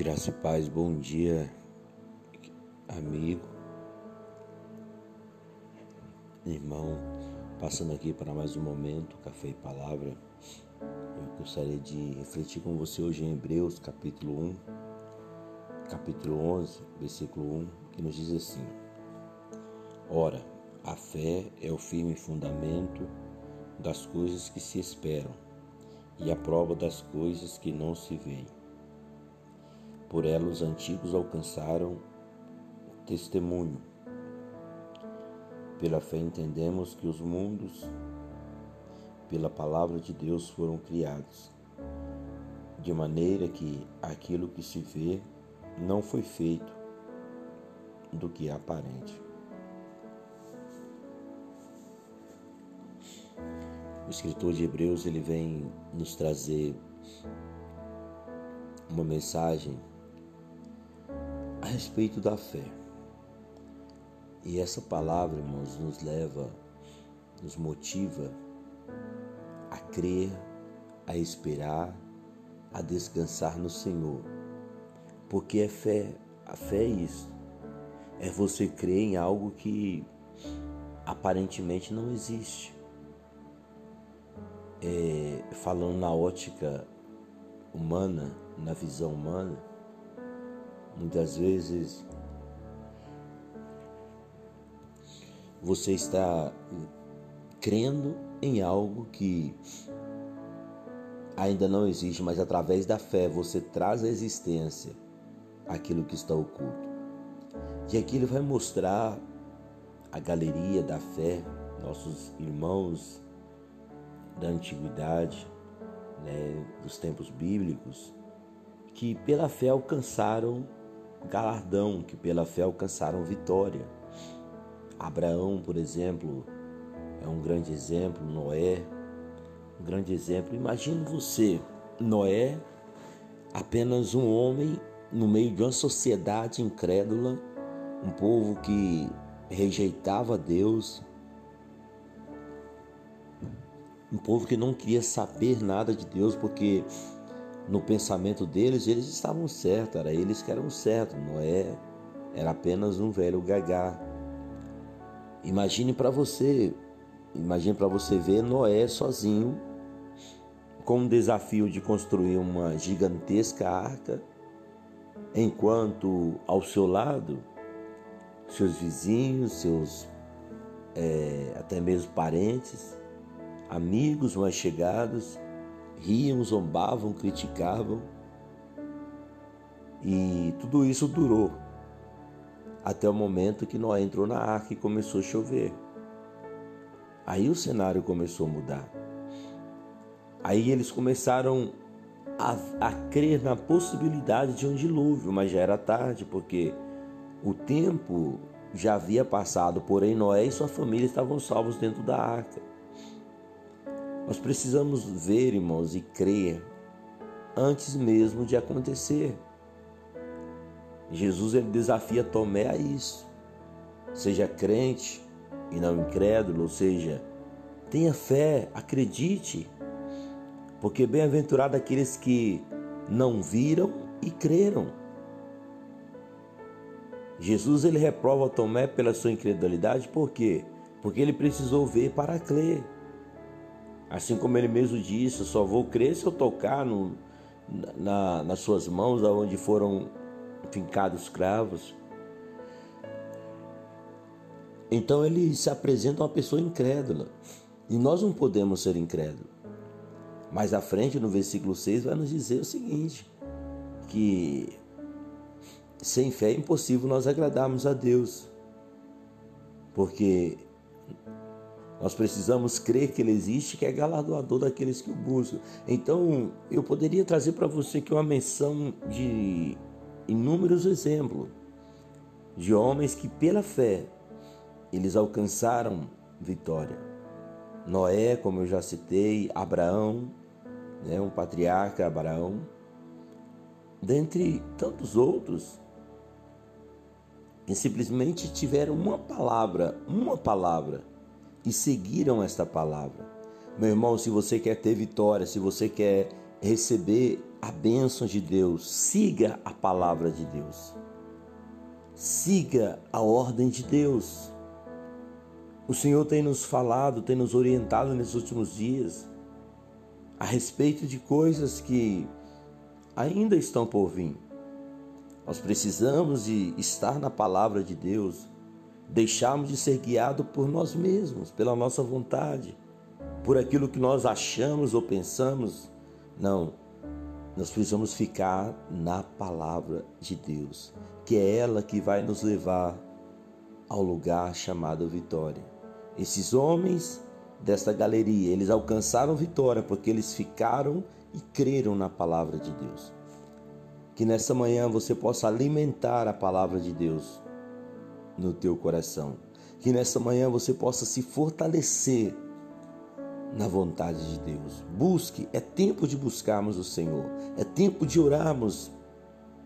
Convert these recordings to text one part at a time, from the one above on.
Graça e paz, bom dia, amigo, irmão, passando aqui para mais um momento, Café e Palavra. Eu gostaria de refletir com você hoje em Hebreus, capítulo 1, capítulo 11, versículo 1, que nos diz assim: Ora, a fé é o firme fundamento das coisas que se esperam e a prova das coisas que não se veem. Por ela os antigos alcançaram testemunho. Pela fé entendemos que os mundos, pela palavra de Deus, foram criados, de maneira que aquilo que se vê não foi feito do que é aparente. O escritor de Hebreus ele vem nos trazer uma mensagem respeito da fé. E essa palavra, irmãos, nos leva, nos motiva a crer, a esperar, a descansar no Senhor. Porque é fé, a fé é isso. É você crer em algo que aparentemente não existe. É, falando na ótica humana, na visão humana, Muitas vezes você está crendo em algo que ainda não existe, mas através da fé você traz à existência aquilo que está oculto. E aqui ele vai mostrar a galeria da fé, nossos irmãos da antiguidade, né, dos tempos bíblicos, que pela fé alcançaram galardão, que pela fé alcançaram vitória. Abraão, por exemplo, é um grande exemplo, Noé, um grande exemplo. Imagine você, Noé, apenas um homem no meio de uma sociedade incrédula, um povo que rejeitava Deus, um povo que não queria saber nada de Deus porque no pensamento deles, eles estavam certos, era eles que eram certos, Noé era apenas um velho gagá. Imagine para você, imagine para você ver Noé sozinho, com o desafio de construir uma gigantesca arca, enquanto ao seu lado, seus vizinhos, seus é, até mesmo parentes, amigos mais chegados, riam, zombavam, criticavam. E tudo isso durou até o momento que Noé entrou na arca e começou a chover. Aí o cenário começou a mudar. Aí eles começaram a, a crer na possibilidade de um dilúvio, mas já era tarde, porque o tempo já havia passado, porém Noé e sua família estavam salvos dentro da arca. Nós precisamos ver, irmãos, e crer antes mesmo de acontecer. Jesus ele desafia Tomé a isso. Seja crente e não incrédulo, ou seja, tenha fé, acredite, porque bem-aventurado aqueles que não viram e creram. Jesus ele reprova Tomé pela sua incredulidade, por quê? Porque ele precisou ver para crer. Assim como ele mesmo disse, só vou crer se eu tocar no, na, nas suas mãos, aonde foram fincados cravos. Então ele se apresenta uma pessoa incrédula. E nós não podemos ser incrédulos. Mais à frente, no versículo 6, vai nos dizer o seguinte: que sem fé é impossível nós agradarmos a Deus. Porque nós precisamos crer que Ele existe, que é galardoador daqueles que o buscam. Então, eu poderia trazer para você aqui uma menção de inúmeros exemplos de homens que, pela fé, eles alcançaram vitória. Noé, como eu já citei, Abraão, né, um patriarca Abraão, dentre tantos outros, que simplesmente tiveram uma palavra, uma palavra e seguiram esta palavra. Meu irmão, se você quer ter vitória, se você quer receber a bênção de Deus, siga a palavra de Deus. Siga a ordem de Deus. O Senhor tem nos falado, tem nos orientado nesses últimos dias a respeito de coisas que ainda estão por vir. Nós precisamos de estar na palavra de Deus, deixarmos de ser guiados por nós mesmos, pela nossa vontade, por aquilo que nós achamos ou pensamos. Não, nós precisamos ficar na palavra de Deus, que é ela que vai nos levar ao lugar chamado vitória. Esses homens desta galeria, eles alcançaram vitória porque eles ficaram e creram na palavra de Deus. Que nessa manhã você possa alimentar a palavra de Deus no teu coração. Que nessa manhã você possa se fortalecer na vontade de Deus. Busque, é tempo de buscarmos o Senhor. É tempo de orarmos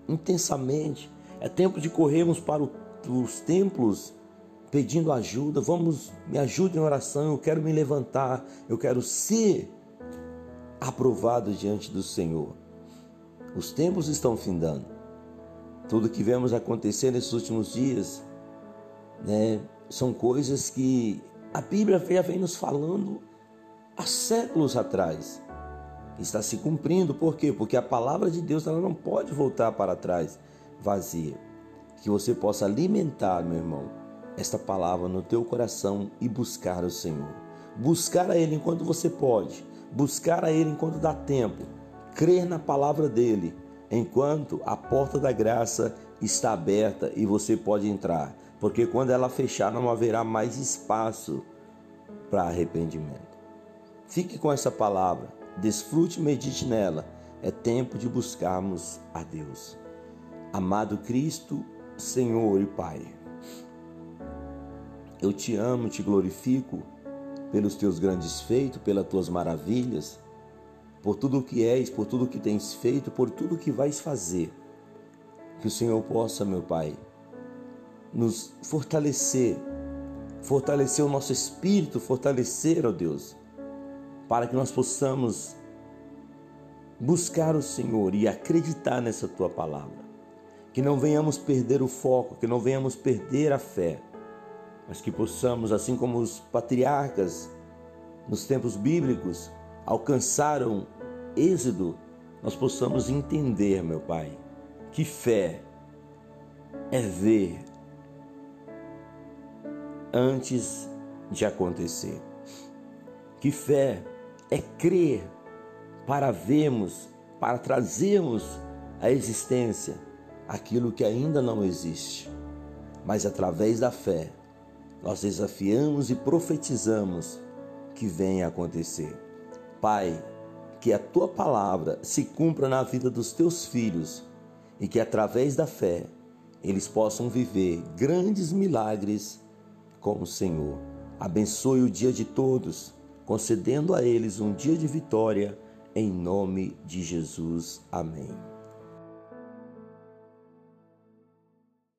intensamente. É tempo de corrermos para os templos pedindo ajuda. Vamos, me ajude em oração. Eu quero me levantar. Eu quero ser aprovado diante do Senhor. Os tempos estão findando. Tudo que vemos acontecer nesses últimos dias, né, são coisas que a Bíblia já vem nos falando há séculos atrás. Está se cumprindo, por quê? Porque a palavra de Deus ela não pode voltar para trás vazia. Que você possa alimentar, meu irmão, esta palavra no teu coração e buscar o Senhor. Buscar a Ele enquanto você pode, buscar a Ele enquanto dá tempo, crer na palavra dele, enquanto a porta da graça está aberta e você pode entrar, porque quando ela fechar não haverá mais espaço para arrependimento. Fique com essa palavra, desfrute e medite nela. É tempo de buscarmos a Deus. Amado Cristo, Senhor e Pai, eu te amo, te glorifico pelos teus grandes feitos, pelas tuas maravilhas, por tudo o que és, por tudo o que tens feito, por tudo o que vais fazer. Que o Senhor possa, meu Pai, nos fortalecer, fortalecer o nosso espírito, fortalecer, ó Deus, para que nós possamos buscar o Senhor e acreditar nessa tua palavra. Que não venhamos perder o foco, que não venhamos perder a fé, mas que possamos, assim como os patriarcas nos tempos bíblicos alcançaram êxodo, nós possamos entender, meu Pai, que fé é ver antes de acontecer. Que fé é crer para vermos, para trazermos à existência aquilo que ainda não existe. Mas através da fé, nós desafiamos e profetizamos que venha acontecer. Pai, que a tua palavra se cumpra na vida dos teus filhos e que através da fé eles possam viver grandes milagres com o Senhor. Abençoe o dia de todos concedendo a eles um dia de vitória, em nome de Jesus. Amém.